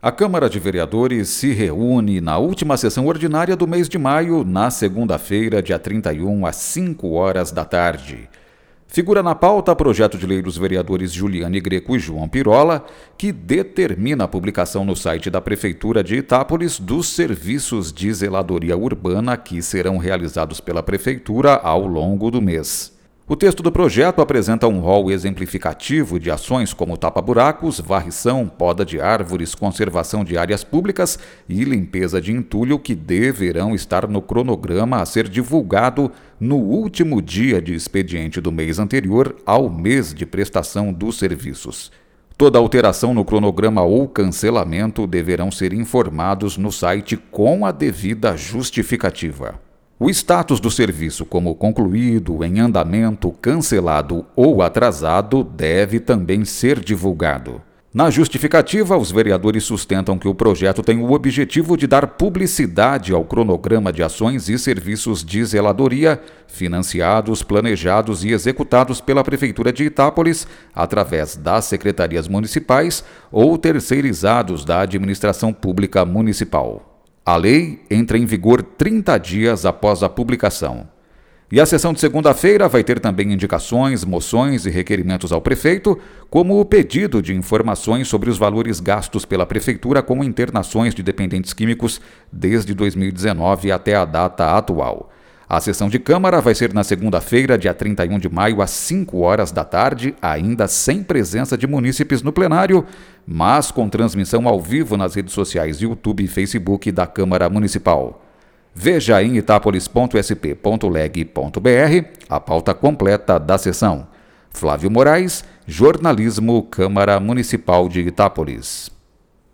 A Câmara de Vereadores se reúne na última sessão ordinária do mês de maio, na segunda-feira, dia 31, às 5 horas da tarde. Figura na pauta projeto de lei dos vereadores Juliane Greco e João Pirola, que determina a publicação no site da Prefeitura de Itápolis dos serviços de zeladoria urbana que serão realizados pela Prefeitura ao longo do mês. O texto do projeto apresenta um rol exemplificativo de ações como tapa-buracos, varrição, poda de árvores, conservação de áreas públicas e limpeza de entulho que deverão estar no cronograma a ser divulgado no último dia de expediente do mês anterior ao mês de prestação dos serviços. Toda alteração no cronograma ou cancelamento deverão ser informados no site com a devida justificativa. O status do serviço como concluído, em andamento, cancelado ou atrasado deve também ser divulgado. Na justificativa, os vereadores sustentam que o projeto tem o objetivo de dar publicidade ao cronograma de ações e serviços de zeladoria financiados, planejados e executados pela Prefeitura de Itápolis através das secretarias municipais ou terceirizados da administração pública municipal. A lei entra em vigor 30 dias após a publicação. E a sessão de segunda-feira vai ter também indicações, moções e requerimentos ao prefeito, como o pedido de informações sobre os valores gastos pela prefeitura com internações de dependentes químicos desde 2019 até a data atual. A sessão de Câmara vai ser na segunda-feira, dia 31 de maio, às 5 horas da tarde, ainda sem presença de munícipes no plenário, mas com transmissão ao vivo nas redes sociais YouTube e Facebook da Câmara Municipal. Veja em itapolis.sp.leg.br a pauta completa da sessão. Flávio Moraes, Jornalismo, Câmara Municipal de Itápolis.